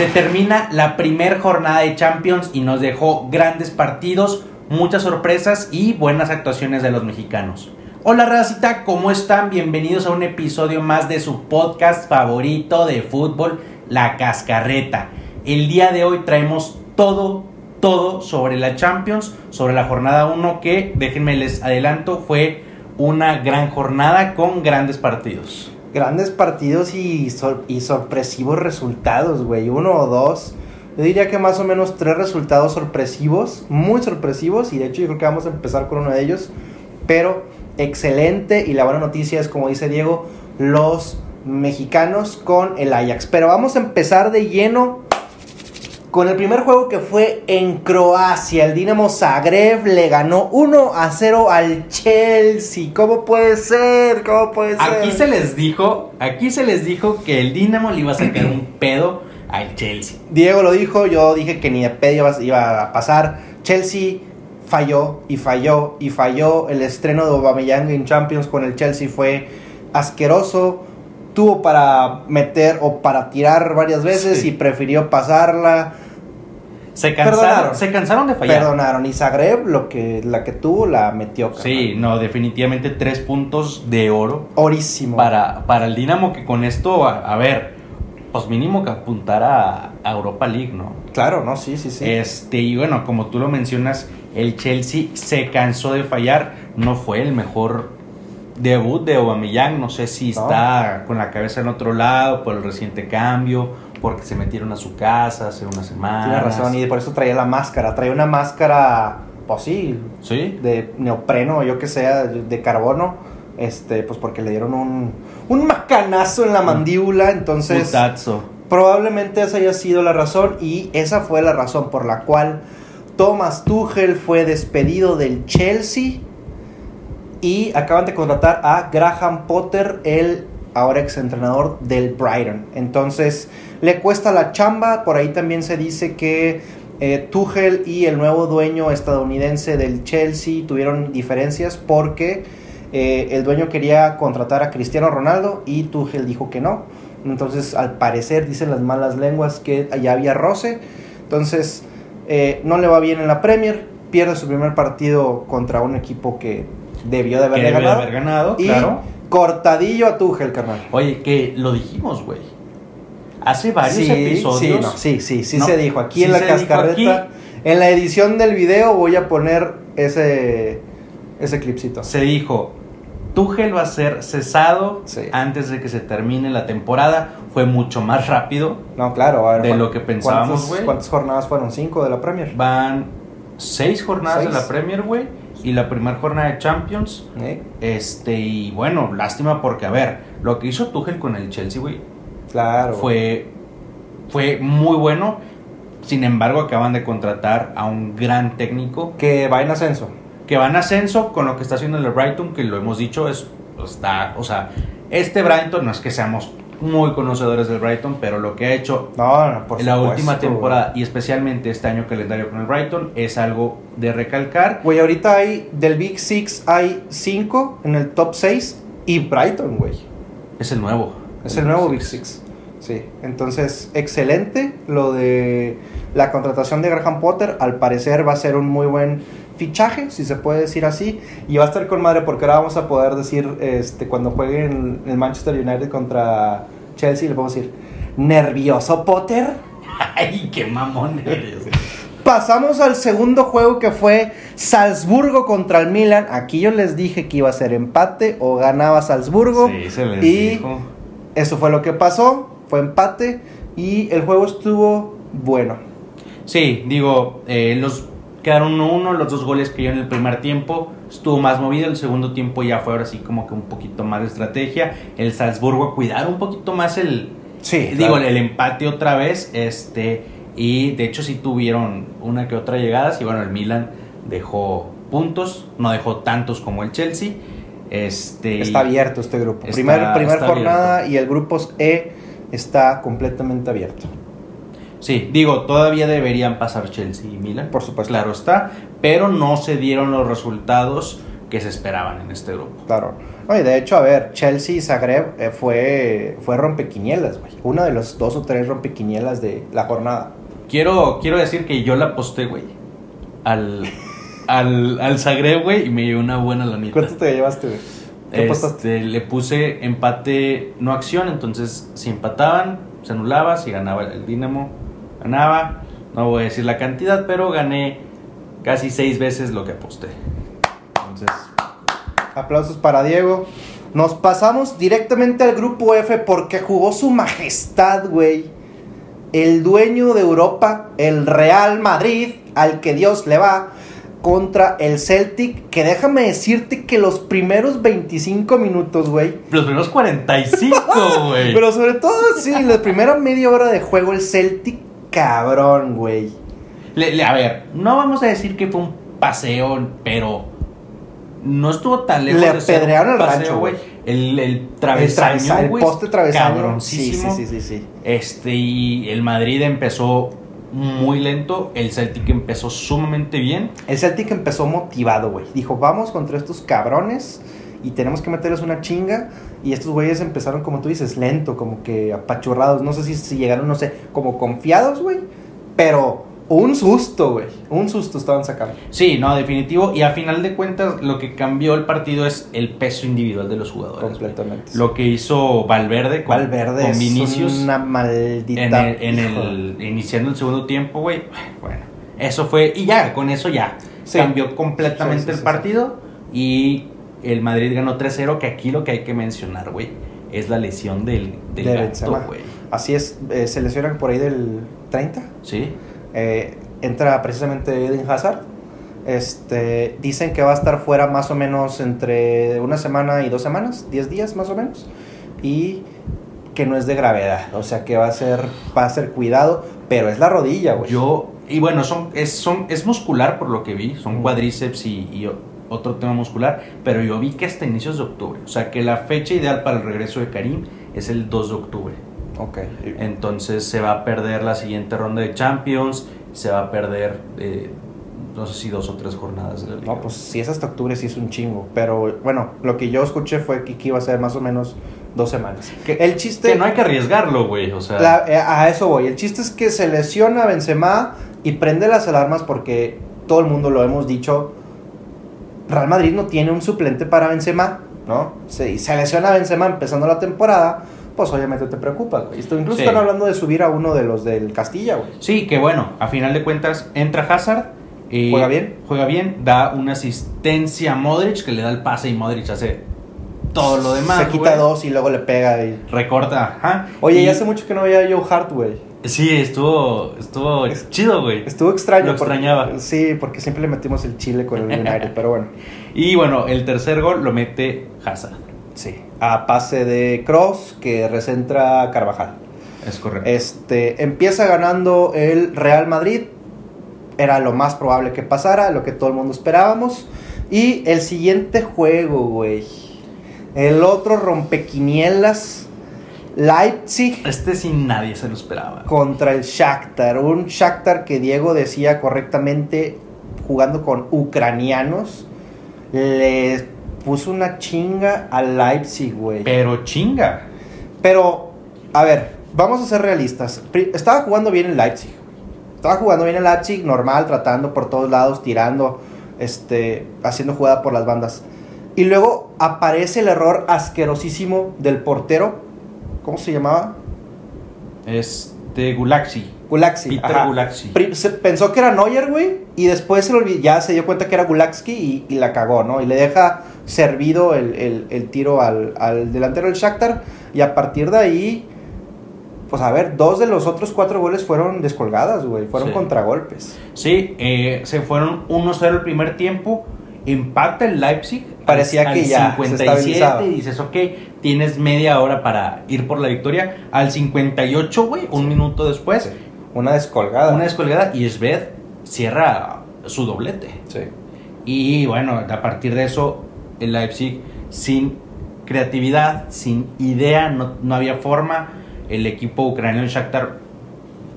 Se termina la primer jornada de Champions y nos dejó grandes partidos, muchas sorpresas y buenas actuaciones de los mexicanos. Hola racita, ¿cómo están? Bienvenidos a un episodio más de su podcast favorito de fútbol, La Cascarreta. El día de hoy traemos todo, todo sobre la Champions, sobre la jornada 1 que, déjenme les adelanto, fue una gran jornada con grandes partidos. Grandes partidos y, sor- y sorpresivos resultados, güey. Uno o dos. Yo diría que más o menos tres resultados sorpresivos, muy sorpresivos. Y de hecho yo creo que vamos a empezar con uno de ellos. Pero excelente. Y la buena noticia es, como dice Diego, los mexicanos con el Ajax. Pero vamos a empezar de lleno con el primer juego que fue en Croacia. El Dinamo Zagreb le ganó 1 a 0 al Chelsea. ¿Cómo puede ser? ¿Cómo puede ser? Aquí se les dijo, aquí se les dijo que el Dinamo le iba a sacar un pedo al Chelsea. Diego lo dijo, yo dije que ni de pedo iba, a pasar. Chelsea falló y falló y falló. El estreno de Aubameyang en Champions con el Chelsea fue asqueroso. Tuvo para meter o para tirar varias veces Sí. y prefirió pasarla. Se cansaron, Perdonaron. se cansaron de fallar. Perdonaron. Y Zagreb, lo que, la que tuvo, la metió. carnal. Sí, no, definitivamente tres puntos de oro Orísimo. para, para el Dinamo que con esto, a, a ver, pues mínimo que apuntara a Europa League, ¿no? Claro, no, sí, sí, sí. Este, y bueno, como tú lo mencionas, el Chelsea se cansó de fallar, no fue el mejor debut de Aubameyang, no sé si No. está con la cabeza en otro lado por el reciente cambio, porque se metieron a su casa hace unas semanas. Tiene razón, y por eso traía la máscara. Traía una máscara, pues sí, Sí, de neopreno, yo que sea, de carbono, este, pues porque le dieron un, un macanazo en la mandíbula, entonces putazo. probablemente esa haya sido la razón y esa fue la razón por la cual Thomas Tuchel fue despedido del Chelsea y acaban de contratar a Graham Potter, el ahora exentrenador del Brighton. Entonces, le cuesta la chamba, por ahí también se dice que eh, Tuchel y el nuevo dueño estadounidense del Chelsea tuvieron diferencias porque eh, el dueño quería contratar a Cristiano Ronaldo y Tuchel dijo que no. Entonces, al parecer, dicen las malas lenguas que allá había roce. Entonces, eh, no le va bien en la Premier. Pierde su primer partido contra un equipo que debió de Que haber ganado, y claro. cortadillo a Tuchel, carnal. Oye, que lo dijimos, güey. Hace varios sí, episodios. Sí, no, sí, sí, sí No, se dijo. Aquí sí en la cascarreta, en la edición del video voy a poner ese, ese clipcito. Se dijo, Tuchel va a ser cesado Sí. antes de que se termine la temporada. Fue mucho más rápido. No, claro. A ver, De ¿cuán- lo que pensábamos, ¿cuántas- güey? ¿Cuántas jornadas fueron? ¿Cinco de la Premier? Van seis jornadas de la Premier, güey. Y la primera jornada de Champions. ¿Eh? Este, y bueno, lástima porque, a ver, lo que hizo Tuchel con el Chelsea, güey, Claro. fue, fue muy bueno. Sin embargo, acaban de contratar a un gran técnico Que va en ascenso. que va en ascenso con lo que está haciendo el Brighton, que lo hemos dicho, es está, o sea, este Brighton no es que seamos muy conocedores del Brighton, pero lo que ha hecho No, no, por en la supuesto, última temporada y especialmente este año calendario con el Brighton es algo de recalcar. Güey, ahorita hay, del Big Six hay cinco en el top 6 y Brighton, güey. Es el nuevo. Es el nuevo Big Six. Sí, entonces, excelente lo de la contratación de Graham Potter. Al parecer va a ser un muy buen fichaje, si se puede decir así. Y va a estar con madre porque ahora vamos a poder decir, este, cuando jueguen el Manchester United contra Chelsea, le podemos decir, ¿nervioso Potter? Ay, qué mamón eres. Pasamos al segundo juego que fue Salzburgo contra el Milan. Aquí yo les dije que iba a ser empate o ganaba Salzburgo. Sí, se les y dijo. eso fue lo que pasó, fue empate y el juego estuvo bueno. Sí, digo, eh, los quedaron 1-1, los dos goles que en el primer tiempo, estuvo más movido, el segundo tiempo ya fue ahora sí como que un poquito más de estrategia, el Salzburgo a cuidar un poquito más el, Sí, digo, claro. el empate otra vez, este, y de hecho sí tuvieron una que otra llegada, y bueno, el Milan dejó puntos, no dejó tantos como el Chelsea, este... Está abierto este grupo. Está- primer primer jornada y el grupo E está completamente abierto. Sí, digo, todavía deberían pasar Chelsea y Milan. Por supuesto. Claro está, pero no se dieron los resultados que se esperaban en este grupo. Claro. Y de hecho, a ver, Chelsea y Zagreb eh, fue, fue rompequinielas, güey. Uno de los dos o tres rompequinielas de la jornada. Quiero, quiero decir que yo la aposté, güey, al, al, al Zagreb, güey, y me dio una buena lanita. ¿Cuánto te llevaste, güey? ¿Qué apostaste? Este, le puse empate no acción, entonces si empataban, se anulaba, si ganaba el Dinamo, ganaba. No voy a decir la cantidad, pero gané casi seis veces lo que aposté. Entonces, Aplausos para Diego. Nos pasamos directamente al grupo F porque jugó su majestad, güey. El dueño de Europa, el Real Madrid, al que Dios le va, contra el Celtic. Que déjame decirte que los primeros 25 minutos, güey. los primeros 45, güey. Pero sobre todo, sí, la primera media hora de juego, el Celtic, cabrón, güey. Le- le- a ver, no vamos a decir que fue un paseo, pero no estuvo tan lejos Le de ser un apedrearon el paseo, rancho, güey. El, el El, travesaño, travesa- el poste travesaño. Sí, sí, sí, sí, sí. Este, y el Madrid empezó muy lento, el Celtic empezó sumamente bien. El Celtic empezó motivado, güey. Dijo, vamos contra estos cabrones y tenemos que meterles una chinga. Y estos güeyes empezaron, como tú dices, lento, como que apachurrados. No sé si, si llegaron, no sé, como confiados, güey. Pero un susto, güey. Un susto estaban sacando. Sí, no, definitivo. Y a final de cuentas, lo que cambió el partido es el peso individual de los jugadores. Completamente. Lo que hizo Valverde con, Valverde con es Vinicius. una maldita... en el, en el- iniciando el segundo tiempo, güey. Bueno, eso fue y ya, con eso ya Sí. cambió completamente Sí, sí, el partido y el Madrid ganó 3-0, que aquí lo que hay que mencionar, güey, es la lesión del, del De gato, güey. Así es, eh, se lesionan por ahí del 30. Sí. Eh, entra precisamente Eden Hazard. Este, dicen que va a estar fuera más o menos entre una semana y dos semanas, 10 días más o menos. Y que no es de gravedad, o sea que va a ser, va a ser cuidado, pero es la rodilla, güey. Yo y bueno, son es son es muscular por lo que vi, son Mm. cuádriceps y, y otro tema muscular, pero yo vi que hasta inicios de octubre, o sea, que la fecha ideal para el regreso de Karim es el 2 de octubre. Ok. Entonces se va a perder la siguiente ronda de Champions, se va a perder, eh, no sé si dos o tres jornadas de la liga. No, pues si es hasta octubre sí es un chingo, pero bueno, lo que yo escuché fue que iba a ser más o menos dos semanas. Que- el chiste... Que no hay que arriesgarlo, güey, o sea... La- eh, a eso voy. El chiste es que se lesiona Benzema y prende las alarmas porque todo el mundo lo hemos dicho. Real Madrid no tiene un suplente para Benzema, ¿no? Se, se lesiona Benzema empezando la temporada, pues obviamente te preocupas, güey. Esto- Incluso Sí. están hablando de subir a uno de los del Castilla, güey. Sí, que bueno, a final de cuentas entra Hazard. y ¿Juega bien? Juega bien, da una asistencia a Modric que le da el pase y Modric hace todo lo demás. se quita güey. dos y luego le pega. Y... Recorta, ajá. Oye, Y- ya hace mucho que no veía a Joe Hart, güey. Sí, estuvo, estuvo Es- chido, güey. Estuvo extraño. Lo porque- extrañaba. sí, porque siempre le metimos el chile con el United, pero bueno. Y bueno, el tercer gol lo mete Hazard. Sí. A pase de Cross que recentra Carvajal. Es correcto. Este, empieza ganando el Real Madrid. Era lo más probable que pasara, lo que todo el mundo esperábamos. Y el siguiente juego, güey. El otro rompequinielas. Leipzig Este sin nadie se lo esperaba. contra el Shakhtar. Un Shakhtar que Diego decía correctamente jugando con ucranianos. Le puso una chinga al Leipzig, güey. Pero chinga. Pero, a ver, vamos a ser realistas. Estaba jugando bien el Leipzig. Estaba jugando bien el Leipzig, normal, tratando por todos lados, tirando, este, haciendo jugada por las bandas. Y luego aparece el error asquerosísimo del portero. ¿Cómo se llamaba? Este Gulaxi. Gulaxi. Peter ajá. Gulaxi. Pensó que era Neuer, güey, y después se lo ya se dio cuenta que era Gulaxi y, y la cagó, ¿no? Y le deja servido el, el- el tiro al, al delantero del Shakhtar, y a partir de ahí, pues a ver, dos de los otros cuatro goles fueron descolgadas, güey, fueron Sí. contragolpes. Sí, eh, se fueron 1-0 el primer tiempo. Empata el Leipzig. Parecía al que ya se 57 estabilizaba. y dices, ok, tienes media hora para ir por la victoria. Al 58, güey, un minuto después, Una descolgada. una descolgada y Sved cierra su doblete. Sí. Y bueno, a partir de eso, el Leipzig sin creatividad, sin idea, no, no había forma. El equipo ucraniano Shakhtar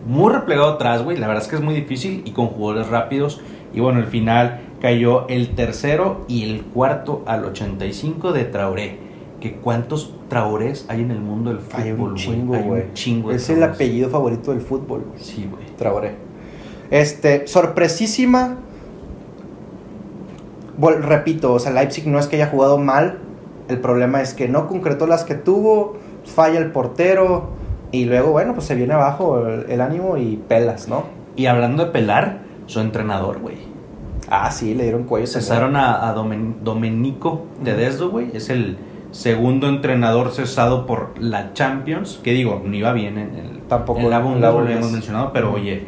muy replegado atrás, güey. La verdad es que es muy difícil y con jugadores rápidos. Y bueno, al final cayó el tercero y el cuarto al 85 de Traoré. Que cuántos Traorés hay en el mundo del fútbol, Hay un chingo, güey. chingo de Es el apellido favorito del fútbol, güey. Sí, güey. Traoré. Este, sorpresísima. Vol- repito, o sea, Leipzig no es que haya jugado mal. El problema es que no concretó las que tuvo. Falla el portero. Y luego, bueno, pues se viene abajo el, el ánimo y pelas, ¿no? Y hablando de pelar, su entrenador, güey. Ah, sí, le dieron cuello. Cesaron a, a Domen- Domenico Tedesco, güey. Es el segundo entrenador cesado por la Champions. Que digo, no iba bien en el. Tampoco en la Bundesliga, lo habíamos mencionado, pero oye,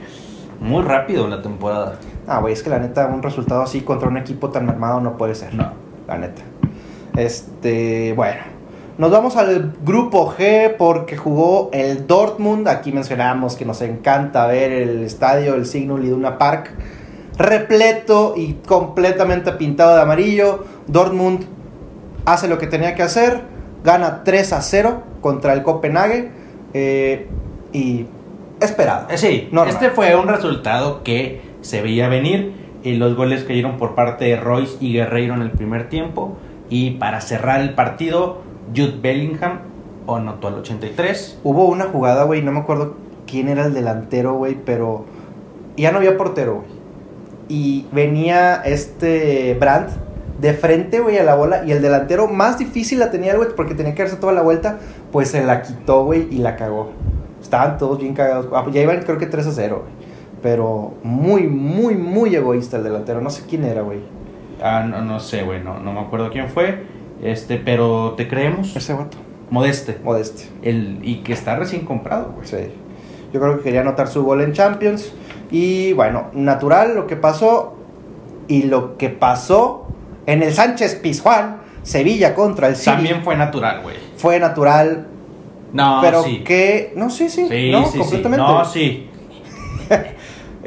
muy rápido la temporada. Ah, güey, es que la neta, un resultado así contra un equipo tan armado no puede ser. No. La neta. Este, bueno. Nos vamos al grupo G porque jugó el Dortmund. Aquí mencionamos que nos encanta ver el estadio, el Signal Iduna Park, repleto y completamente pintado de amarillo. Dortmund hace lo que tenía que hacer, gana 3 a 0 contra el Copenhague eh, y esperado. Eh, Sí, Normal. este fue un resultado que se veía venir. Y los goles cayeron por parte de Royce y Guerreiro en el primer tiempo. Y para cerrar el partido, Jude Bellingham anotó al 83. Hubo una jugada, güey, no me acuerdo quién era el delantero, güey, pero ya no había portero, güey. Y venía este Brandt de frente, güey, a la bola. Y el delantero más difícil la tenía, güey, porque tenía que darse toda la vuelta. Pues se la quitó, güey, y la cagó. Estaban todos bien cagados. Ah, pues ya iban, creo que 3 a 0, güey. Pero muy, muy, muy egoísta el delantero. No sé quién era, güey. Ah, no, no sé, güey, no, no me acuerdo quién fue. Este, pero te creemos. Ese vato. Modeste. Modeste. El, y que está recién comprado, güey. Sí. Yo creo que quería anotar su gol en Champions. Y bueno, natural lo que pasó. Y lo que pasó en el Sánchez Pizjuán, Sevilla contra el City, También fue natural, güey. fue natural. No, pero sí. que. No, sí, sí. Sí, no, sí, sí. completamente. No, sí.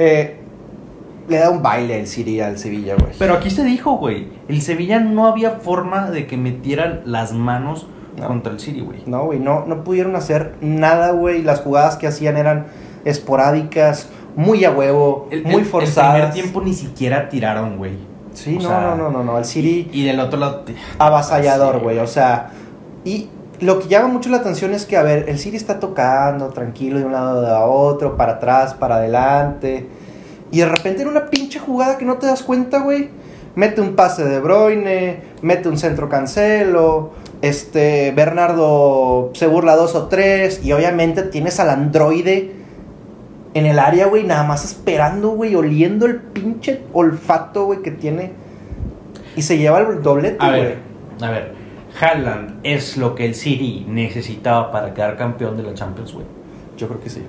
Eh, le da un baile el City al Sevilla, güey. Pero aquí se dijo, güey. El Sevilla no había forma de que metieran las manos No. contra el City, güey. No, güey, no, no pudieron hacer nada, güey. Las jugadas que hacían eran esporádicas, muy a huevo, El- muy forzadas. El primer tiempo ni siquiera tiraron, güey. Sí, o no, sea, no, no, no, no. El City. Y del otro lado. avasallador, güey. O sea, y lo que llama mucho la atención es que, a ver, el City está tocando tranquilo de un lado a otro, para atrás, para adelante. Y de repente en una pinche jugada que no te das cuenta, güey, mete un pase de Bruyne, mete un centro cancelo, este, Bernardo se burla dos o tres, y obviamente tienes al androide en el área, güey, nada más esperando, güey, oliendo el pinche olfato, güey, que tiene. Y se lleva el doblete, A güey. ver, a ver. Haaland es lo que el City necesitaba para quedar campeón de la Champions, güey. Yo creo que sí.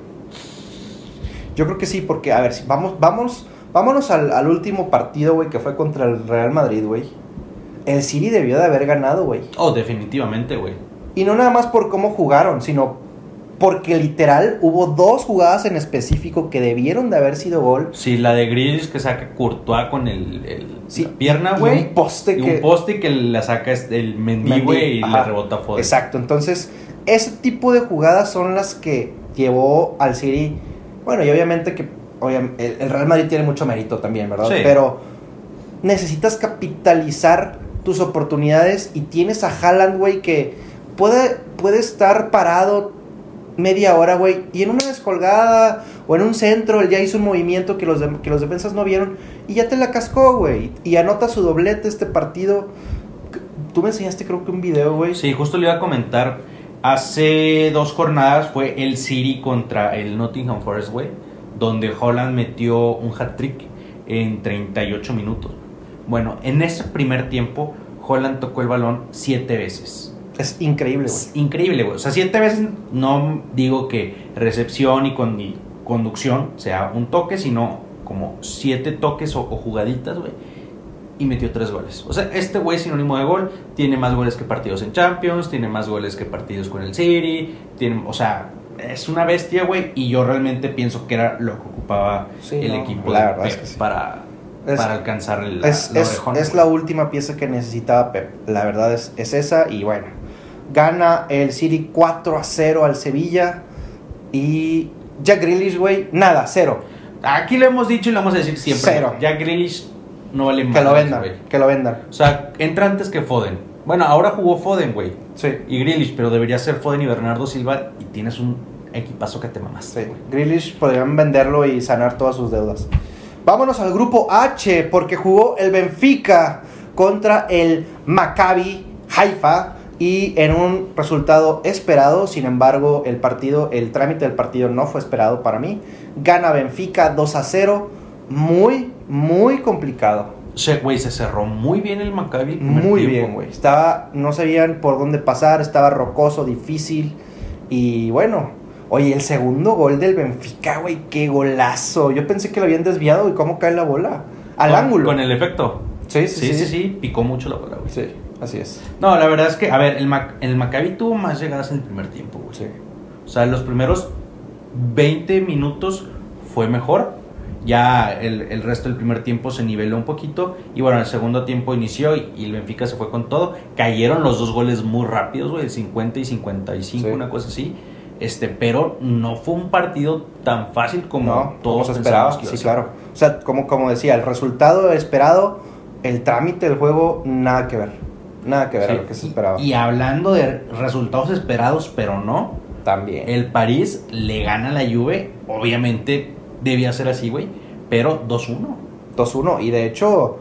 Yo creo que sí, porque, a ver, si vamos, vamos, vámonos al, al último partido, güey, que fue contra el Real Madrid, güey. El City debió de haber ganado, güey. Oh, definitivamente, güey. Y no nada más por cómo jugaron, sino porque literal hubo dos jugadas en específico que debieron de haber sido gol. Sí, la de Grealish que saca Courtois con el, el- Sí, la pierna, güey. un poste Y que- un poste que la saca este- el Mendy, güey, y le rebota Foden. Exacto, entonces ese tipo de jugadas son las que llevó al City. Bueno, y obviamente que el Real Madrid tiene mucho mérito también, ¿verdad? Sí. Pero necesitas capitalizar tus oportunidades y tienes a Haaland, güey, que puede, puede estar parado media hora, güey, y en una descolgada o en un centro él ya hizo un movimiento que los, de- que los defensas no vieron y ya te la cascó, güey, y anota su doblete este partido. Tú me enseñaste creo que un video, güey. Sí, justo le iba a comentar. Hace dos jornadas fue el City contra el Nottingham Forest, güey. Donde Holland metió un hat-trick en 38 minutos. Bueno, en ese primer tiempo, Holland tocó el balón siete veces. Es increíble, güey. Es increíble, güey. O sea, siete veces no digo que recepción y, con, y conducción sea un toque, sino como siete toques o, o jugaditas, güey. Y metió tres goles. O sea, este güey es sinónimo de gol. Tiene más goles que partidos en Champions. Tiene más goles que partidos con el City. Tiene, o sea, es una bestia, güey. Y yo realmente pienso que era lo que ocupaba Sí, el no, equipo la de Pep es que sí. para, Es- para alcanzar el, Es, la es- orejona, es la última pieza que necesitaba Pep. La verdad es, es esa. Y bueno, gana el City 4 a 0 al Sevilla. Y Jack Grealish, güey, nada, cero. Aquí lo hemos dicho y lo vamos a decir siempre. Cero. Jack Grealish no vale Que lo vendan, güey. que lo vendan. O sea, entra antes que Foden. Bueno, ahora jugó Foden, güey. Sí. Y Grealish, pero debería ser Foden y Bernardo Silva y tienes un equipazo que te mamaste, Sí. Grealish podrían venderlo y sanar todas sus deudas. Vámonos al grupo H, porque jugó el Benfica contra el Maccabi Haifa y en un resultado esperado, sin embargo, el partido, el trámite del partido no fue esperado para mí. Gana Benfica 2 a 0, muy, muy complicado. Se, güey, se cerró muy bien el Maccabi. Muy bien, güey. Estaba, no sabían por dónde pasar, estaba rocoso, difícil. Y bueno, oye, el segundo gol del Benfica, güey, qué golazo. Yo pensé que lo habían desviado y cómo cae la bola. Al Con- ángulo. Con el efecto. Sí, Sí, sí, sí, picó mucho la bola, güey. Sí, así es. No, la verdad es que, a ver, el, Mac- el Maccabi tuvo más llegadas en el primer tiempo, güey. Sí. O sea, los primeros 20 minutos fue mejor. Ya el, el resto del primer tiempo se niveló un poquito. Y bueno, el segundo tiempo inició y, y el Benfica se fue con todo. Cayeron los dos goles muy rápidos, güey, 50 y 55, Sí. una cosa así. Este, pero no fue un partido tan fácil como No, todos iba Sí, claro. O sea, como, como decía, el resultado esperado, el trámite del juego, nada que ver. Nada que ver Sí. a lo que se esperaba. Y hablando de resultados esperados, pero no, También. el París le gana a la Juve. Obviamente debía ser así, güey. Pero 2-1. 2-1. Y de hecho,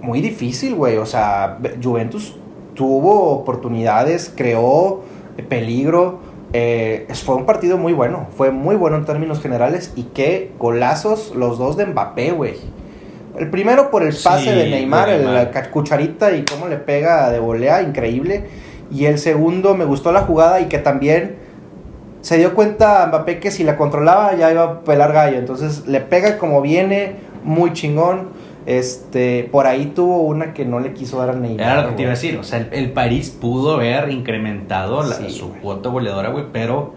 muy difícil, güey. O sea, Juventus tuvo oportunidades, creó peligro. Eh, fue un partido muy bueno. Fue muy bueno en términos generales. Y qué golazos los dos de Mbappé, güey. El primero por el pase Sí, de Neymar, de el- la cucharita y cómo le pega de volea, increíble. Y el segundo me gustó la jugada y que también se dio cuenta Mbappé que si la controlaba ya iba a pelar gallo. Entonces le pega como viene, muy chingón. Este, por ahí tuvo una que no le quiso dar a Neymar. Era lo que te iba a decir. O sea, el, el París pudo haber incrementado la- Sí, su güey. cuota goleadora, güey. Pero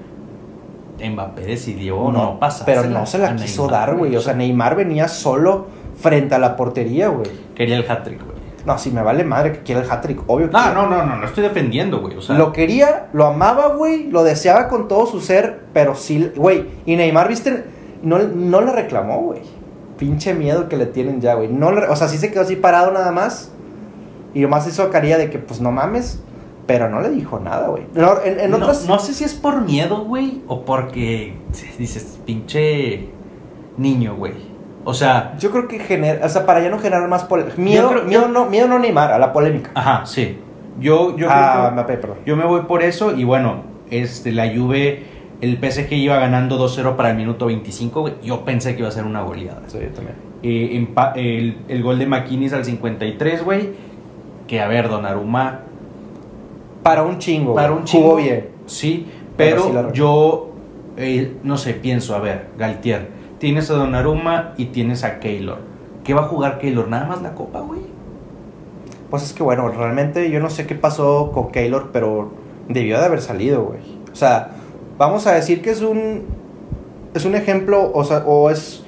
Mbappé decidió no, pasar. Pero no se la quiso dar, güey. O sea, Neymar venía solo frente a la portería, güey. quería el hat-trick, güey. No, si me vale madre que quiera el hat-trick, obvio que No, quiere. no, no, no, no estoy defendiendo, güey. O sea, Lo quería, lo amaba, güey, lo deseaba con todo su ser, pero sí, güey. Y Neymar, viste, no, no le reclamó, güey. Pinche miedo que le tienen ya, güey. No le- o sea, sí se quedó así parado nada más. Y nomás hizo carilla de que, pues no mames. Pero no le dijo nada, güey. No, en, en no, otras. no sé si es por miedo, güey, o porque dices, pinche niño, güey. O sea, Yo creo que genera. O sea, para ya no generar más polémica. Miedo, creo- miedo, yo- no, miedo no Neymar, a la polémica. ajá, sí. Yo, yo ah, creo que- perdón. Yo me voy por eso y bueno, este, la Juve, el PSG iba ganando 2-0 para el minuto 25, güey. Yo pensé que iba a ser una goleada. Sí, también. Eh, el, el gol de McKinney al 53, güey. Que a ver, Donnarumma Para un chingo. para un chingo. Jugó bien. Sí, Pero sí yo, eh, no sé, pienso, a ver, Galtier, tienes a Donnarumma y tienes a Keylor. ¿Qué va a jugar Keylor? ¿Nada más la copa, güey? Pues es que bueno, realmente yo no sé qué pasó con Keylor, pero debió de haber salido, güey. O sea, vamos a decir que es un es un ejemplo, o sea, o es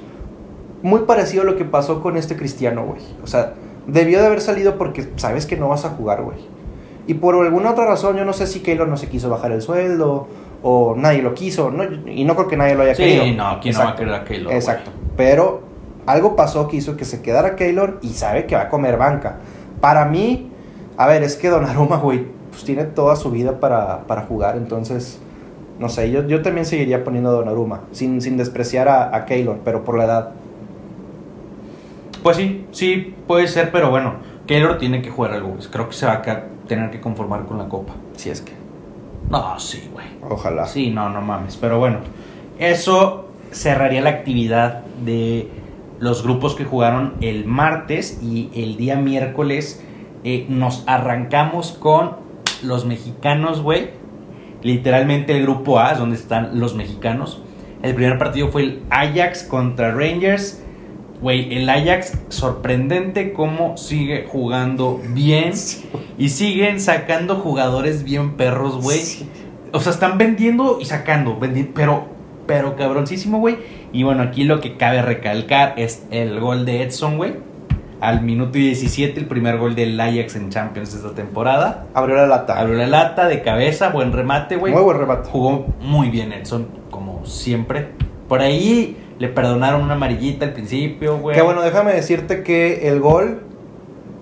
muy parecido a lo que pasó con este Cristiano, güey. O sea, debió de haber salido porque sabes que no vas a jugar, güey. Y por alguna otra razón, yo no sé si Keylor no se quiso bajar el sueldo o nadie lo quiso, no, y no creo que nadie lo haya Sí, querido. no, ¿quién no va a Exacto. querer a Keylor? Exacto. Pero algo pasó que hizo que se quedara Keylor y sabe que va a comer banca. Para mí, a ver, es que Donnarumma, güey, pues tiene toda su vida para, para jugar. Entonces, no sé, yo, yo también seguiría poniendo a Donnarumma, sin, sin despreciar a, a Keylor, pero por la edad. Pues sí, sí, puede ser, pero bueno, Keylor tiene que jugar algo. Creo que se va a tener que conformar con la copa. Si es que. No, sí, güey. Ojalá. Sí, no, no mames. Pero bueno, eso cerraría la actividad de los grupos que jugaron el martes y el día miércoles eh, nos arrancamos con los mexicanos, güey. Literalmente el grupo A es donde están los mexicanos. El primer partido fue el Ajax contra Rangers. Güey, el Ajax sorprendente cómo sigue jugando bien y siguen sacando jugadores bien perros, güey. Sí. O sea, están vendiendo y sacando, vendi- pero, pero cabroncísimo, güey. Y bueno, aquí lo que cabe recalcar es el gol de Edson, güey. Al minuto 17, el primer gol del Ajax en Champions de esta temporada. Abrió la lata. Abrió la lata de cabeza, buen remate, güey. Muy buen remate. Jugó muy bien Edson, como siempre. Por ahí Le perdonaron una amarillita al principio, güey. Que bueno, déjame decirte que el gol.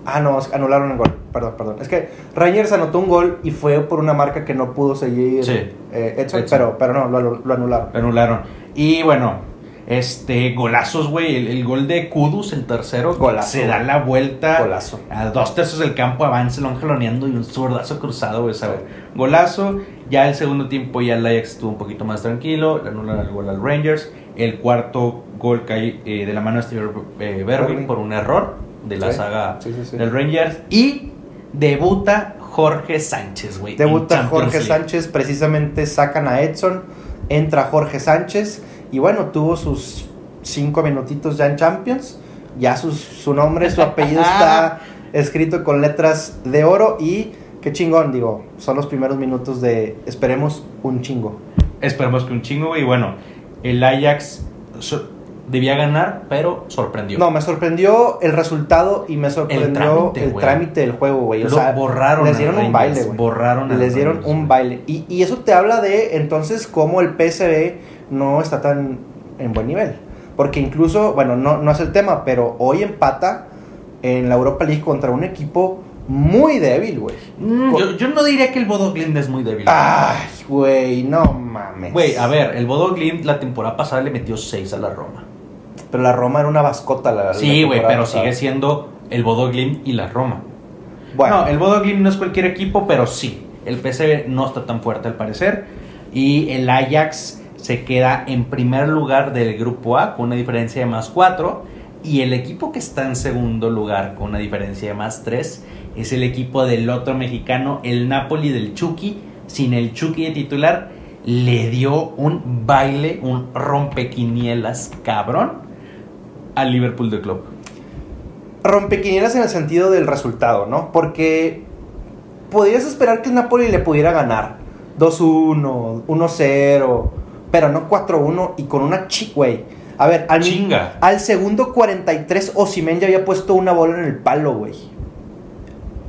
Ah, no, anularon el gol. Perdón, perdón. Es que Rangers anotó un gol y fue por una marca que no pudo seguir Sí. eh, Edson, Edson. Pero, pero no, lo, lo anularon. Lo anularon. Y bueno, este, golazos, güey. El, el gol de Kudus, el tercero. Golazo, Se da la vuelta. Golazo. A dos tercios del campo avanza, lo jaloneando y un zurdazo cruzado, güey. Golazo. Ya el segundo tiempo ya el Ajax estuvo un poquito más tranquilo. Le anulan el gol al Rangers. El cuarto gol cae eh, de la mano de Steve eh, Bergwijn. por un error de la Sí. saga Sí, sí, sí. del Rangers. Y debuta Jorge Sánchez, güey. Debuta Jorge League. Sánchez, precisamente sacan a Edson, entra Jorge Sánchez y bueno, tuvo sus cinco minutitos ya en Champions. Ya sus- su nombre, su apellido está escrito con letras de oro y qué chingón, digo, son los primeros minutos de, esperemos, un chingo. Esperemos que un chingo. Y bueno, el Ajax debía ganar, pero sorprendió. No, me sorprendió el resultado y me sorprendió trámite, el trámite del juego, güey. O Lo sea, borraron Les dieron un baile, güey. borraron Les dieron Rangers, un baile. Y, y eso te habla de entonces cómo el PSV no está tan en buen nivel. Porque incluso, bueno, no, no es el tema, pero hoy empata en la Europa League contra un equipo muy débil, güey. Mm, yo, yo no diría que el Bodo Glimt es muy débil. Ay, güey, no mames. Güey, a ver, el Bodo Glimt la temporada pasada le metió 6 a la Roma. Pero la Roma era una bascota la Sí, güey, pero pasada. sigue siendo el Bodo Glimt y la Roma. Bueno, No, el Bodo Glimt no es cualquier equipo, pero sí. El PSV no está tan fuerte al parecer. Y el Ajax se queda en primer lugar del grupo A con una diferencia de más 4. Y el equipo que está en segundo lugar con una diferencia de más 3 es el equipo del otro mexicano, el Napoli del Chucky. Sin el Chucky de titular, le dio un baile, un rompequinielas cabrón al Liverpool de Club. rompequinielas en el sentido del resultado, ¿no? Porque podrías esperar que el Napoli le pudiera ganar 2-1, 1-0, pero no 4-1 y con una chi, güey. A ver, al, Chinga. al segundo 43 Osimhen ya había puesto una bola en el palo, güey.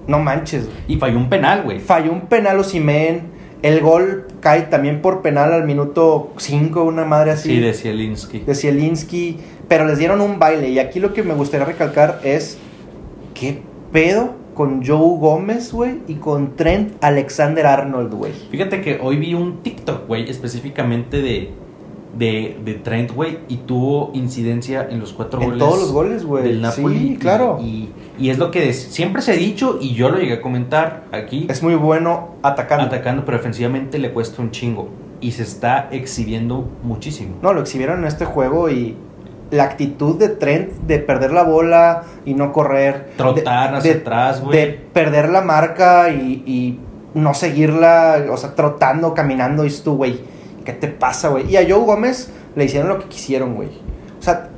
No manches, güey. Y falló un penal, güey. Falló un penal Osimhen, el gol cae también por penal al minuto 5, una madre así Sí, de Zielinski. de Zielinski, pero les dieron un baile. Y aquí lo que me gustaría recalcar es qué pedo con Joe Gómez, güey, y con Trent Alexander Arnold, güey. Fíjate que hoy vi un TikTok, güey, específicamente de, de, de Trent, güey, y tuvo incidencia en los cuatro En goles. todos los goles, güey. Del Napoli. Sí, claro. Y, y es lo que siempre se ha dicho, y yo lo llegué a comentar aquí, Es muy bueno atacando. atacando, pero ofensivamente le cuesta un chingo. Y se está exhibiendo muchísimo. No, lo exhibieron en este juego y la actitud de Trent de perder la bola y no correr. Trotar de- hacia de- atrás, De güey. perder la marca y, y no seguirla, o sea, trotando, caminando, y tú, güey, ¿qué te pasa, güey? Y a Joe Gómez le hicieron lo que quisieron, güey. O sea,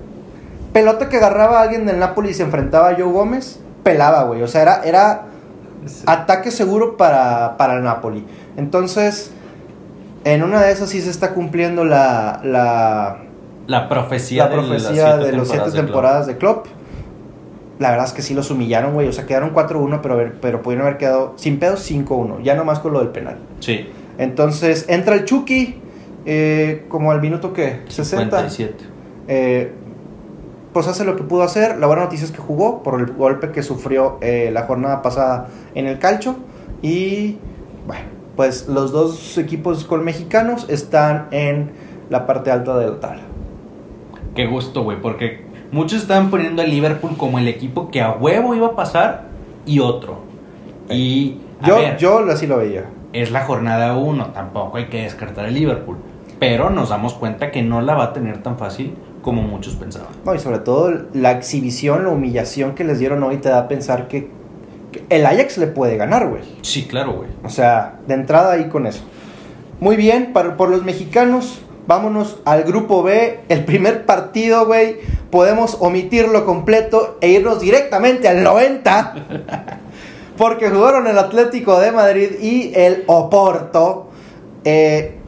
pelota que agarraba a alguien del Napoli y se enfrentaba a Joe Gómez, pelaba, güey. O sea, era, era ataque seguro para, para el Napoli. Entonces, en una de esas sí se está cumpliendo la, la, La profecía, la de, las profecía siete de los siete de temporadas de Klopp. La verdad es que sí los humillaron, güey. O sea, quedaron 4-1, pero, pero pudieron haber quedado sin pedos 5-1. Ya nomás con lo del penal. Sí, Entonces, entra el Chucky, eh, como al minuto que 60. 57. Eh, pues hace lo que pudo hacer. La buena noticia es que jugó por el golpe que sufrió eh, la jornada pasada en el calcho. Y bueno, pues los dos equipos con mexicanos están en la parte alta de la tabla. Qué gusto, güey, porque muchos estaban poniendo a Liverpool como el equipo que a huevo iba a pasar y otro. Y a Yo, ver, yo así lo veía. es la jornada 1, tampoco hay que descartar a Liverpool. Pero nos damos cuenta que no la va a tener tan fácil como muchos pensaban. No, y sobre todo la exhibición, la humillación que les dieron hoy te da a pensar que, que el Ajax le puede ganar, güey. Sí, claro, güey. O sea, de entrada ahí con eso. Muy bien, para, por los mexicanos, vámonos al grupo B. El primer partido, güey, podemos omitirlo completo e irnos directamente al 90. Porque jugaron el Atlético de Madrid y el Oporto. Eh,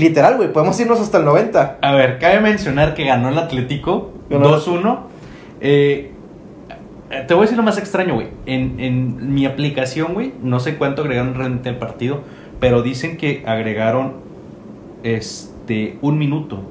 literal, güey, podemos irnos hasta el 90. A ver, cabe mencionar que ganó el Atlético Ganó. 2-1. Eh, te voy a decir lo más extraño, güey. En, en mi aplicación, güey, no sé cuánto agregaron realmente al partido, pero dicen que agregaron este un minuto.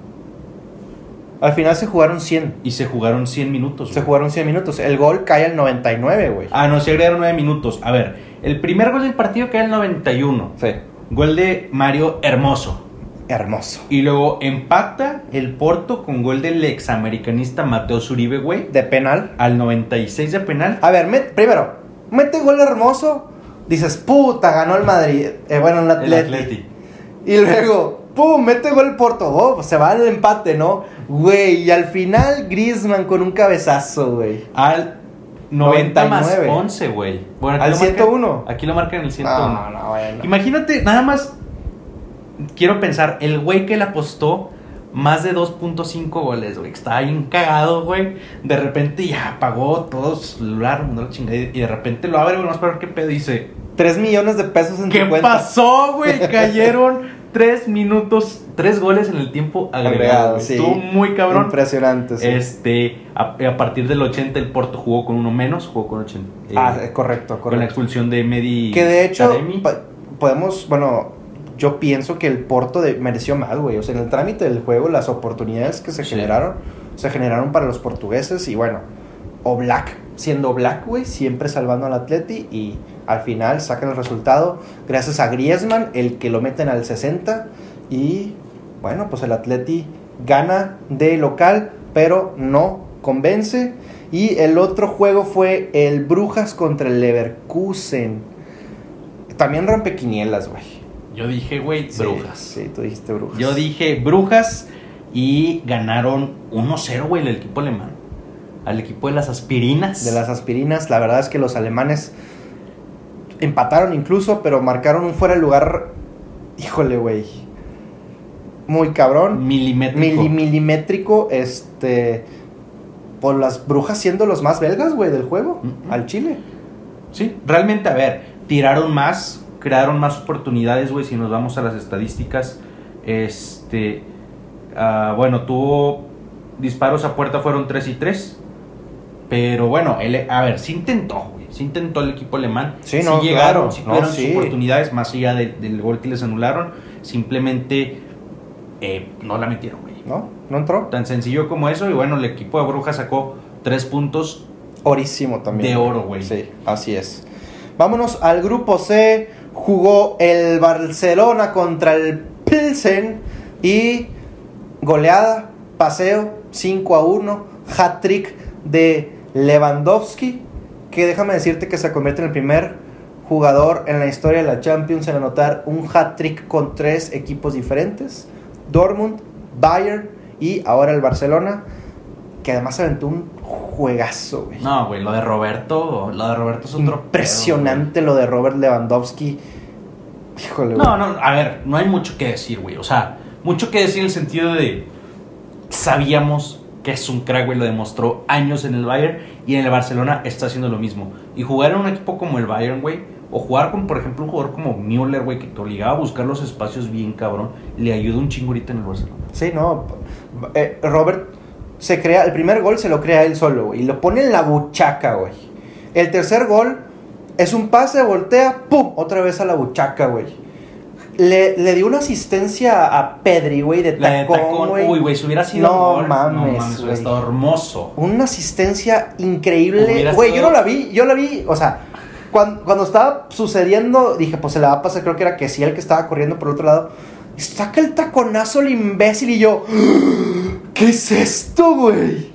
Al final se jugaron 100. Y se jugaron 100 minutos. Se jugaron 100 minutos. El gol cae al 99, güey. Ah, no, se agregaron 9 minutos. A ver, el primer gol del partido cae al 91. Sí. Gol de Mario Hermoso. Hermoso. Y luego empata el Porto con gol del examericanista Mateo Zuribe, güey. De penal. Al 96 de penal. A ver, met- primero, mete gol hermoso. Dices, puta, ganó el Madrid. Eh, bueno, el El Atleti. Atleti. Y luego, pum, mete gol el Porto. Oh, se va al empate, ¿no? Güey, y al final Griezmann con un cabezazo, güey. Al 90 más 99. 11, güey. Bueno, Al lo marcan- 101. aquí lo marcan en el 101. No, no, bueno. Imagínate, nada más. Quiero pensar, el güey que le apostó más de 2.5 goles, güey. que Estaba bien cagado, güey. De repente ya apagó todo su celular, mandó la chingada. Y de repente lo abre, güey, vamos a ver qué pedo. Dice: 3 millones de pesos en ¿Qué tu cuenta. pasó, güey? Cayeron 3 minutos, 3 goles en el tiempo agregado. Sí. Estuvo muy cabrón. Impresionante, sí. Este, a, a partir del 80 el Porto jugó con uno menos, jugó con 80. eh, ah, eh, correcto, con la correcto. expulsión de Medi Que de hecho, podemos, bueno, yo pienso que el Porto de- mereció más, güey. O sea, en el trámite del juego, las oportunidades que se Sí. generaron, se generaron para los portugueses. Y bueno, o Black, siendo Black, güey, siempre salvando al Atleti. Y al final sacan el resultado gracias a Griezmann, el que lo meten al 60. Y bueno, pues el Atleti gana de local, pero no convence. Y el otro juego fue el Brujas contra el Leverkusen. También rompe quinielas, güey. Yo dije, güey, Sí, brujas. Sí, tú dijiste brujas. Yo dije brujas y ganaron 1-0, güey, el equipo alemán. Al equipo de las aspirinas. De las aspirinas, la verdad es que los alemanes empataron incluso, pero marcaron un fuera de lugar. Híjole, güey. Muy cabrón. milimétrico. Mili- milimétrico, este. Por las brujas siendo los más belgas, güey, del juego. Al Chile. Sí, realmente, a ver, tiraron más, crearon más oportunidades, güey, si nos vamos a las estadísticas. Este, ah, bueno, tuvo disparos a puerta, fueron 3 y 3. Pero bueno, él, a ver, sí intentó, güey, sí intentó el equipo alemán. Sí, no, llegaron, claro, sí no, tuvieron sus sí. oportunidades, más allá de- del gol que les anularon. Simplemente eh, no la metieron, güey. ¿No? ¿No entró? Tan sencillo como eso, y bueno, el equipo de Brujas sacó 3 puntos Orísimo también. De oro, güey. Sí, así es. Vámonos al grupo C. Jugó el Barcelona contra el Pilsen y goleada, paseo, 5 a 1, hat-trick de Lewandowski, que déjame decirte que se convierte en el primer jugador en la historia de la Champions en anotar un hat-trick con tres equipos diferentes, Dortmund, Bayern y ahora el Barcelona, que además aventó un juegazo, güey. No, güey, lo de Roberto, lo de Roberto es otro Impresionante lo de Robert Lewandowski. Híjole, güey. No, no, a ver, no hay mucho que decir, güey. O sea, mucho que decir en el sentido de sabíamos que es un crack, güey, lo demostró años en el Bayern y en el Barcelona está haciendo lo mismo. Y jugar en un equipo como el Bayern, güey, o jugar con, por ejemplo, un jugador como Müller, güey, que te obligaba a buscar los espacios bien cabrón, le ayuda un chingo ahorita en el Barcelona. Sí, no. eh, Robert se crea, el primer gol se lo crea él solo, güey. Y lo pone en la buchaca, güey. El tercer gol es un pase, voltea, ¡pum! Otra vez a la buchaca, güey. Le, le dio una asistencia a Pedri, güey, de La tacón, güey. uy, güey, si hubiera sido No gol, mames, no mames, hubiera estado hermoso. Una asistencia increíble. Güey, yo no la vi, yo la vi, o sea, cuando, cuando estaba sucediendo, dije, pues se la va a pasar, creo que era que sí el que estaba corriendo por el otro lado. Saca el taconazo el imbécil y yo, ¿qué es esto, güey?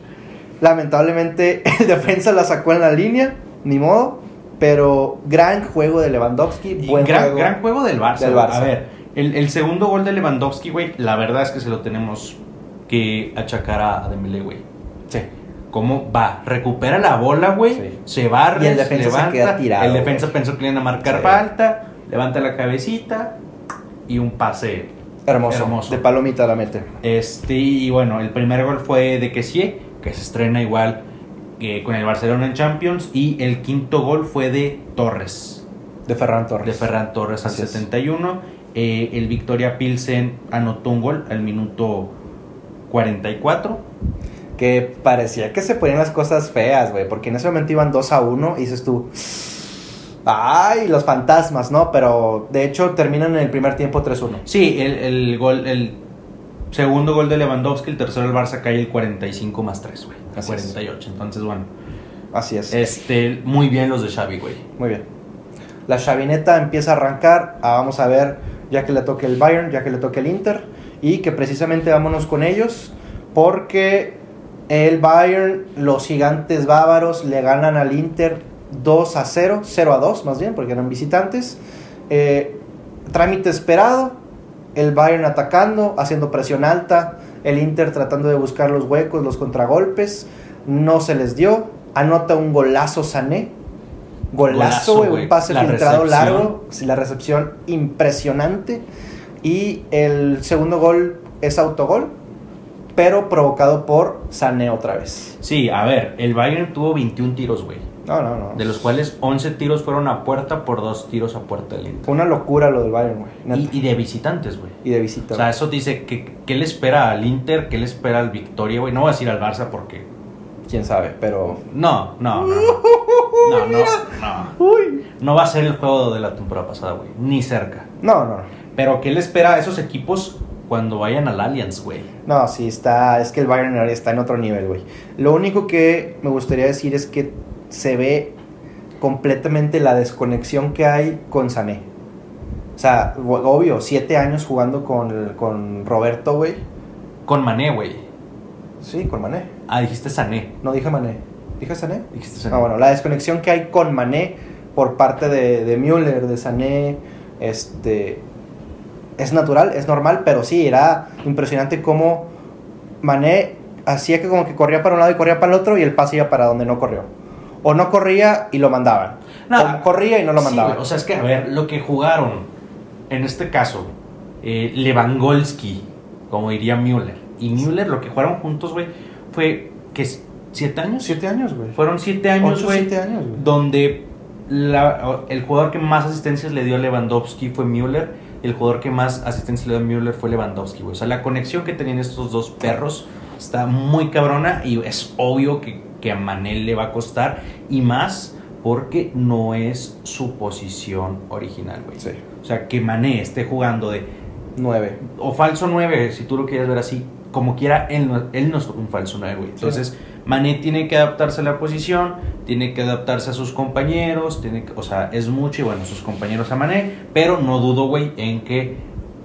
Lamentablemente el defensa la sacó en la línea, ni modo, pero gran juego de Lewandowski, buen gran, juego. gran juego del Barça. del. Barça. A ver, el, el segundo gol de Lewandowski, güey, la verdad es que se lo tenemos que achacar a, Dembélé, güey. Sí. ¿Cómo va? Recupera la bola, güey. Sí. Se barre, Y el defensa se queda tirado, el defensa güey. pensó que le iban a marcar Sí. falta. Levanta la cabecita y un pase. Hermoso, Hermoso. de palomita la mete. Este, y bueno, el primer gol fue de Kessie, que se estrena igual que con el Barcelona en Champions. Y el quinto gol fue de Torres. De Ferran Torres. de Ferran Torres al Así es. 71. Eh, el Victoria Pilsen anotó un gol al minuto 44. que parecía que se ponían las cosas feas, güey, porque en ese momento iban 2 a 1 y dices tú, ay, los fantasmas, ¿no? Pero de hecho terminan en el primer tiempo 3-1. Sí, el, el gol, el segundo gol de Lewandowski, el tercero el Barça cae el 45 más 3, güey. Así 48. Entonces, bueno. Así es. Este, muy bien los de Xavi, güey. Muy bien. La chavineta empieza a arrancar. Ah, vamos a ver, ya que le toque el Bayern, ya que le toque el Inter. Y que precisamente vámonos con ellos. Porque el Bayern, los gigantes bávaros, le ganan al Inter 2 a 0. 0 a 2 más bien, porque eran visitantes. Eh, trámite esperado. El Bayern atacando, haciendo presión alta. El Inter tratando de buscar los huecos, los contragolpes. No se les dio. Anota un golazo Sané. Golazo, un pase La filtrado recepción. largo. La recepción impresionante. Y el segundo gol es autogol, pero provocado por Sané otra vez. Sí, a ver, el Bayern tuvo 21 tiros, güey. No, no, no. De los cuales 11 tiros fueron a puerta por dos tiros a puerta del Inter. Fue una locura lo del Bayern, güey. Y, de visitantes, güey. Y, de visita. O sea, eso dice que qué le espera al Inter, qué le espera al Victoria, güey. No voy a decir al Barça porque Quién sabe, pero. no, no, no. No, no, no. Uy. No va a ser el juego de la temporada pasada, güey. Ni cerca. No, no. Pero ¿qué le espera a esos equipos cuando vayan al Allianz, güey? No, sí, está. Es que el Bayern está en otro nivel, güey. Lo único que me gustaría decir es que se ve completamente la desconexión que hay con Sané. O sea, obvio, siete años jugando con, con Roberto, güey. Con Mané, güey. Sí, con Mané. Ah, dijiste Sané. No dije Mané. ¿Dije Sané? Dijiste Sané. Ah, bueno, la desconexión que hay con Mané por parte de, de Müller, de Sané, este, es natural, es normal, pero sí, era impresionante cómo Mané hacía que como que corría para un lado y corría para el otro y el pase iba para donde no corrió. O no corría y lo mandaban. No, o corría y no lo mandaban. o sea, es que, a ver, lo que jugaron, en este caso, eh, Lewandowski, como diría Müller, y Müller, lo que jugaron juntos, güey, fue, que ¿Siete años? siete años, güey. Fueron siete años, güey. siete años, güey. Donde la- el jugador que más asistencias le dio a Lewandowski fue Müller. El jugador que más asistencia le dio a Müller fue Lewandowski, güey. O sea, la conexión que tenían estos dos perros está muy cabrona y es obvio que, que a Manel le va a costar. Y más porque no es su posición original, güey. Sí. O sea, que Mané esté jugando de Nueve. o falso 9, si tú lo quieres ver así, como quiera, él no, él no es un falso 9, güey. Entonces, Mané tiene que adaptarse a la posición, tiene que adaptarse a sus compañeros, tiene que- o sea, es mucho y bueno, sus compañeros a Mané, pero no dudo, güey, en que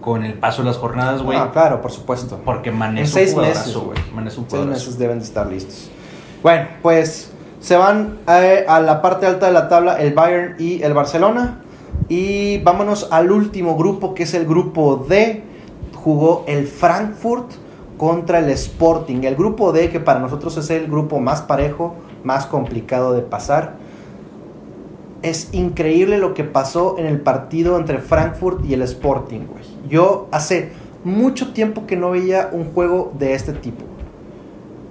con el paso de las jornadas, güey, Ah, claro, por supuesto. porque Mané En es un seis meses, güey. Mané es un Seis meses deben de estar listos. Bueno, pues se van eh, a la parte alta de la tabla el Bayern y el Barcelona. Y vámonos al último grupo, que es el grupo D. Jugó el Frankfurt contra el Sporting. El grupo D, que para nosotros es el grupo más parejo, más complicado de pasar. Es increíble lo que pasó en el partido entre Frankfurt y el Sporting, güey. Yo hace mucho tiempo que no veía un juego de este tipo.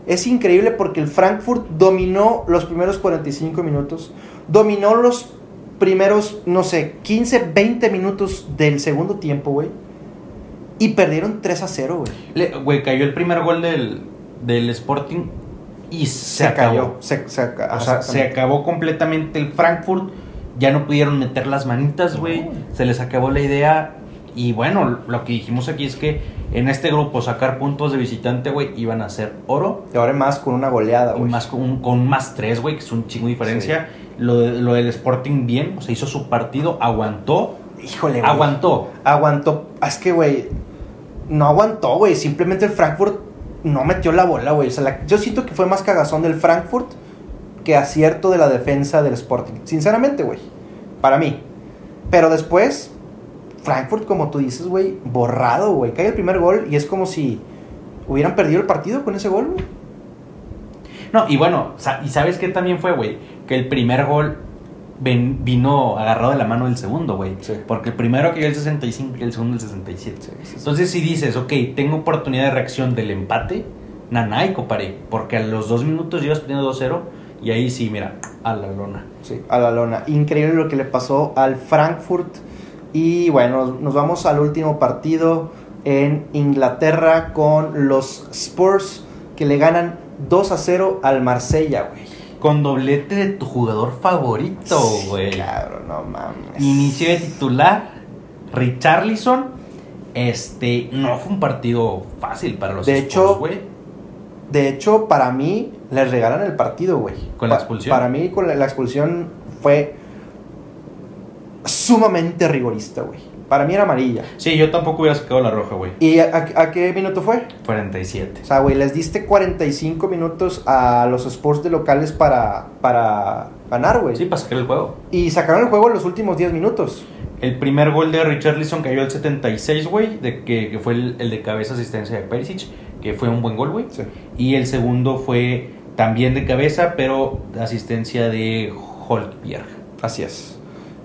Es increíble porque el Frankfurt dominó los primeros 45 minutos, dominó los primeros, no sé, 15, 20 minutos del segundo tiempo, güey. Y perdieron 3 a 0, güey. Güey, cayó el primer gol del, del Sporting y se, Se, acabó. cayó. Se, se aca- O sea, se acabó completamente el Frankfurt. Ya no pudieron meter las manitas, güey. No. Se les acabó la idea. Y bueno, lo que dijimos aquí es que en este grupo sacar puntos de visitante, güey, iban a ser oro. Y ahora más con una goleada, Y güey. más con, un- con más tres, güey, que es un chingo de diferencia. Lo, de- lo del Sporting bien, o sea, hizo su partido, aguantó. Híjole, güey. Aguantó. Aguantó. Ah, Es que, güey, no aguantó, güey. Simplemente el Frankfurt no metió la bola, güey. O sea, la- yo siento que fue más cagazón del Frankfurt que acierto de la defensa del Sporting. Sinceramente, güey. Para mí. Pero después, Frankfurt, como tú dices, güey, borrado, güey. Cae el primer gol y es como si hubieran perdido el partido con ese gol, güey. No, y bueno, ¿y sabes qué también fue, güey? Que el primer gol ven- vino agarrado de la mano del segundo, güey. Sí. Porque el primero cayó el 65 y el segundo el 67. Sí, sí. Entonces, si dices, ok, tengo oportunidad de reacción del empate, nanay, comparé. Porque a los dos minutos llevas perdiendo 2-0 y ahí sí, mira, a la lona. Sí, a la lona. Increíble lo que le pasó al Frankfurt. Y bueno, nos vamos al último partido en Inglaterra con los Spurs que le ganan 2 a 0 al Marsella, güey. Con doblete de tu jugador favorito, güey. Claro, no mames. Inicio de titular, Richarlison Este, no fue un partido fácil para los De Spurs, hecho, güey. De hecho, para mí, les regalan el partido, güey. ¿Con la expulsión? Para mí, con la, la expulsión fue sumamente rigorista, güey. Para mí era amarilla. Sí, yo tampoco hubiera sacado la roja, güey. ¿Y a, a- a qué minuto fue? 47. O sea, güey, les diste 45 minutos a los Sports de locales para, para ganar, güey. Sí, para sacar el juego. Y sacaron el juego en los últimos 10 minutos. El primer gol de Richarlison cayó al 76, güey, de que, que fue el, el de cabeza asistencia de Perisic, que fue un buen gol, güey. Sí. Y el segundo fue también de cabeza, pero asistencia de Holtberg. Así es.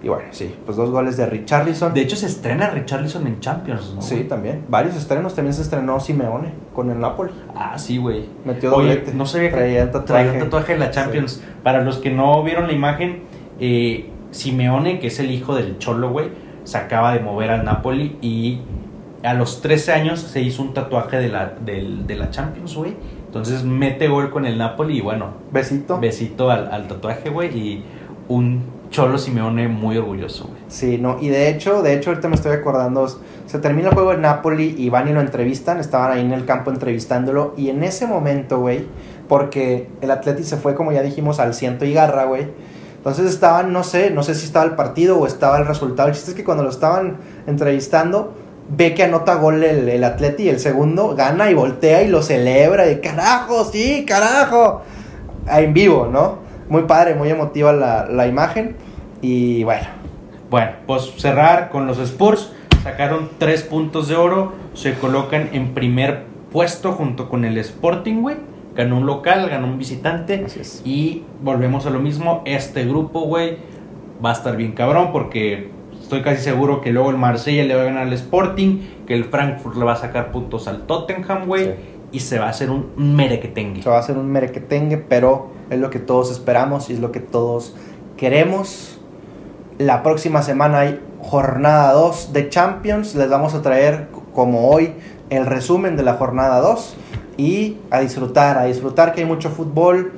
Y bueno, sí, pues dos goles de Richarlison. De hecho, se estrena Richarlison en Champions, ¿no? Sí, también. Varios estrenos. También se estrenó Simeone con el Napoli. Ah, sí, güey. Metió doblete. no que Traía el tatuaje. traía el tatuaje de la Champions. Para los que no vieron la imagen, eh, Simeone, que es el hijo del Cholo, güey, se acaba de mover al Napoli y a los 13 años se hizo un tatuaje de la, del- de la Champions, güey. Entonces mete gol con el Napoli y bueno, Besito. besito al, al tatuaje, güey, y un Cholo Simeone muy orgulloso, güey. Sí, no, y de hecho, de hecho ahorita me estoy acordando, se termina el juego en Napoli y van y lo entrevistan, estaban ahí en el campo entrevistándolo y en ese momento, güey, porque el Atleti se fue como ya dijimos al ciento y garra, güey. Entonces estaban, no sé, no sé si estaba el partido o estaba el resultado. El chiste es que cuando lo estaban entrevistando, ve que anota gol el, Atleti el segundo gana y voltea y lo celebra y carajo, sí, carajo. En vivo, ¿no? Muy padre, muy emotiva la, la imagen y bueno, Bueno, pues cerrar con los Spurs. Sacaron tres puntos de oro. Se colocan en primer puesto junto con el Sporting, güey. Ganó un local, ganó un visitante. Así es. Y volvemos a lo mismo. Este grupo, güey, va a estar bien cabrón porque estoy casi seguro que luego el Marsella le va a ganar al Sporting. Que el Frankfurt le va a sacar puntos al Tottenham, güey. Sí. Y se va a hacer un merequetengue. Se va a hacer un merequetengue, pero es lo que todos esperamos y es lo que todos queremos. La próxima semana hay jornada 2 de Champions. Les vamos a traer, como hoy, el resumen de la jornada 2. Y a disfrutar, a disfrutar que hay mucho fútbol.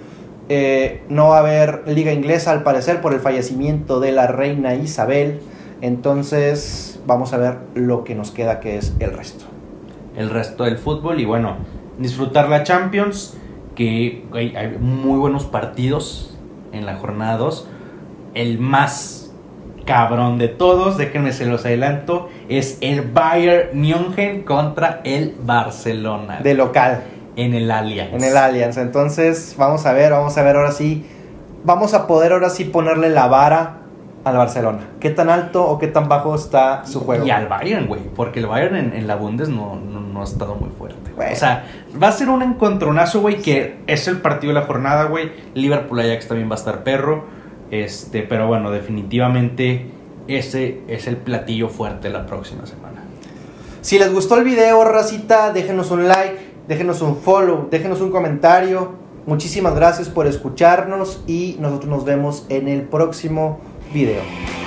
Eh, no va a haber liga inglesa al parecer por el fallecimiento de la reina Isabel. Entonces vamos a ver lo que nos queda que es el resto. el resto del fútbol y bueno, disfrutar la Champions, que güey, hay muy buenos partidos en la jornada 2. El más cabrón de todos, déjenme se los adelanto, es el Bayern München contra el Barcelona De local. en el Allianz. en el Allianz. Entonces, vamos a ver, vamos a ver ahora sí. Vamos a poder ahora sí ponerle la vara al Barcelona. ¿Qué tan alto o qué tan bajo está su juego? Y al Bayern, güey, porque el Bayern en, en la Bundes no, no, no ha estado muy fuerte. Bueno. O sea, va a ser un encontronazo, güey, que es el partido de la jornada, güey. Liverpool Ajax también va a estar perro. Este, pero bueno, definitivamente ese es el platillo fuerte la próxima semana. Si les gustó el video, racita, déjenos un like, déjenos un follow, déjenos un comentario. Muchísimas gracias por escucharnos y nosotros nos vemos en el próximo video.